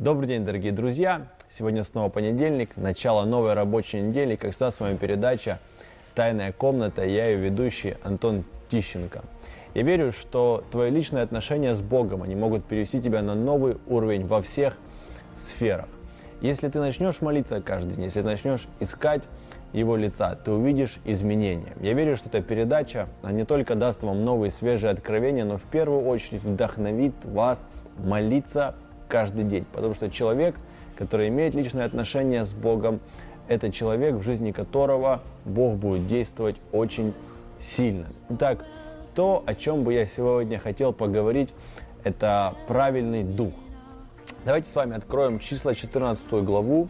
Добрый день, дорогие друзья! Сегодня снова понедельник, начало новой рабочей недели. Как всегда, с вами передача «Тайная комната». Я ее ведущий Антон Тищенко. Я верю, что твои личные отношения с Богом, они могут перевести тебя на новый уровень во всех сферах. Если ты начнешь молиться каждый день, если начнешь искать его лица, ты увидишь изменения. Я верю, что эта передача она не только даст вам новые свежие откровения, но в первую очередь вдохновит вас молиться каждый день. Потому что человек, который имеет личные отношения с Богом, это человек, в жизни которого Бог будет действовать очень сильно. Итак, то, о чем бы я сегодня хотел поговорить, это правильный дух. Давайте с вами откроем числа 14 главу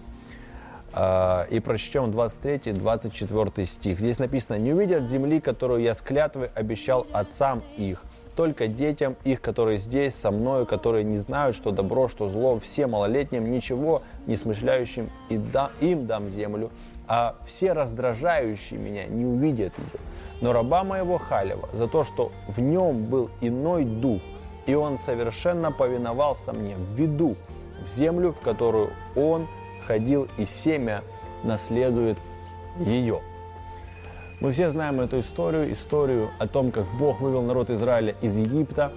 и прочтем 23-24 стих. Здесь написано, «Не увидят земли, которую я с клятвой обещал отцам их, только детям их, которые здесь, со мною, которые не знают, что добро, что зло, все малолетним, ничего не смышляющим, и да, им дам землю, а все раздражающие меня не увидят ее. Но раба моего Халева за то, что в нем был иной дух, и он совершенно повиновался мне, введу в землю, в которую он ходил, и семя наследует ее. Мы все знаем эту историю, историю о том, как Бог вывел народ Израиля из Египта,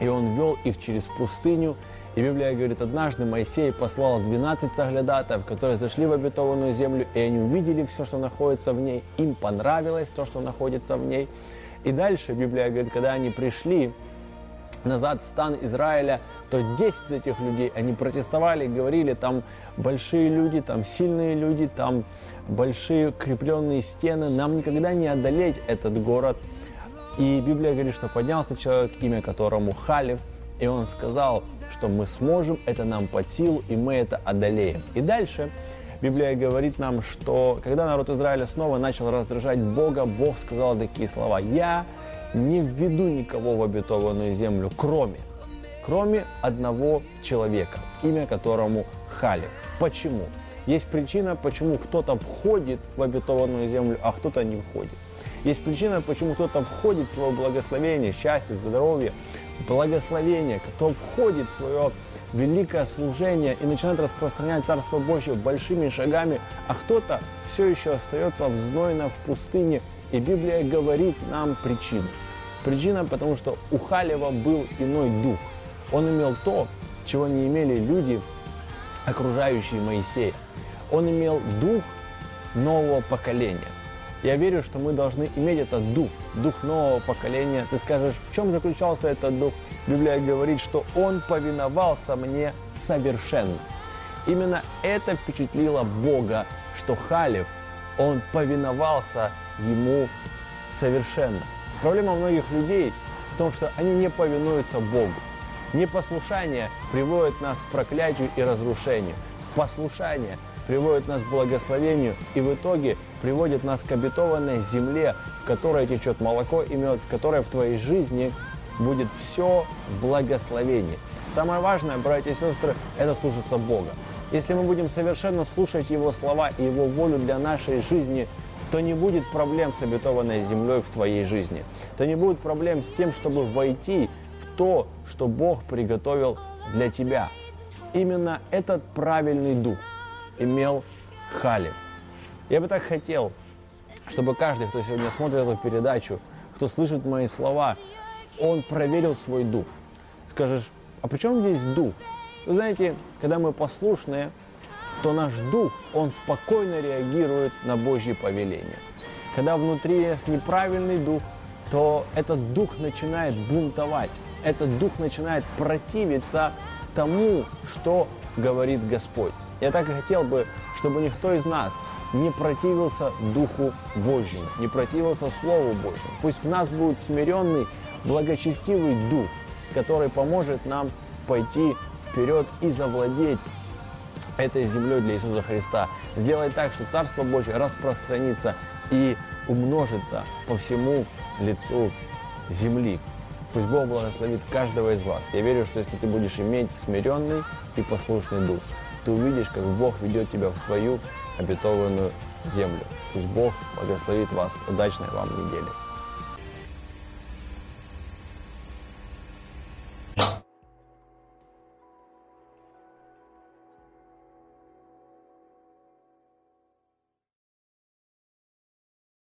и Он вел их через пустыню. И Библия говорит, однажды Моисей послал 12 соглядатов, которые зашли в обетованную землю, и они увидели все, что находится в ней. Им понравилось то, что находится в ней. И дальше Библия говорит, когда они пришли, назад в стан Израиля, то 10 из этих людей, они протестовали, говорили, там большие люди, там сильные люди, там большие крепленные стены, нам никогда не одолеть этот город. И Библия говорит, что поднялся человек, имя которому Халев, и он сказал, что мы сможем, это нам под силу, и мы это одолеем. И дальше Библия говорит нам, что когда народ Израиля снова начал раздражать Бога, Бог сказал такие слова, «Я не введу никого в обетованную землю, кроме, кроме одного человека, имя которому Халев. Почему? Есть причина, почему кто-то входит в обетованную землю, а кто-то не входит. Есть причина, почему кто-то входит в свое благословение, счастье, здоровье, благословение, кто входит в свое великое служение и начинает распространять Царство Божье большими шагами, а кто-то все еще остается в знойно в пустыне и Библия говорит нам причину. Причина, потому что у Халева был иной дух. Он имел то, чего не имели люди, окружающие Моисея. Он имел дух нового поколения. Я верю, что мы должны иметь этот дух, дух нового поколения. Ты скажешь, в чем заключался этот дух? Библия говорит, что он повиновался мне совершенно. Именно это впечатлило Бога, что Халев, он повиновался ему совершенно. Проблема многих людей в том, что они не повинуются Богу. Непослушание приводит нас к проклятию и разрушению. Послушание приводит нас к благословению и в итоге приводит нас к обетованной земле, в которой течет молоко и мед, в которой в твоей жизни будет все в благословении. Самое важное, братья и сестры, это слушаться Бога. Если мы будем совершенно слушать Его слова и Его волю для нашей жизни – то не будет проблем с обетованной землей в твоей жизни. То не будет проблем с тем, чтобы войти в то, что Бог приготовил для тебя. Именно этот правильный дух имел Халев. Я бы так хотел, чтобы каждый, кто сегодня смотрит эту передачу, кто слышит мои слова, он проверил свой дух. Скажешь, а при чем здесь дух? Вы знаете, когда мы послушные, то наш дух, он спокойно реагирует на Божьи повеления. Когда внутри есть неправильный дух, то этот дух начинает бунтовать, этот дух начинает противиться тому, что говорит Господь. Я так и хотел бы, чтобы никто из нас не противился Духу Божьему, не противился Слову Божьему. Пусть в нас будет смиренный, благочестивый Дух, который поможет нам пойти вперед и завладеть этой землей для Иисуса Христа. Сделай так, что Царство Божье распространится и умножится по всему лицу земли. Пусть Бог благословит каждого из вас. Я верю, что если ты будешь иметь смиренный и послушный дух, ты увидишь, как Бог ведет тебя в твою обетованную землю. Пусть Бог благословит вас. Удачной вам недели.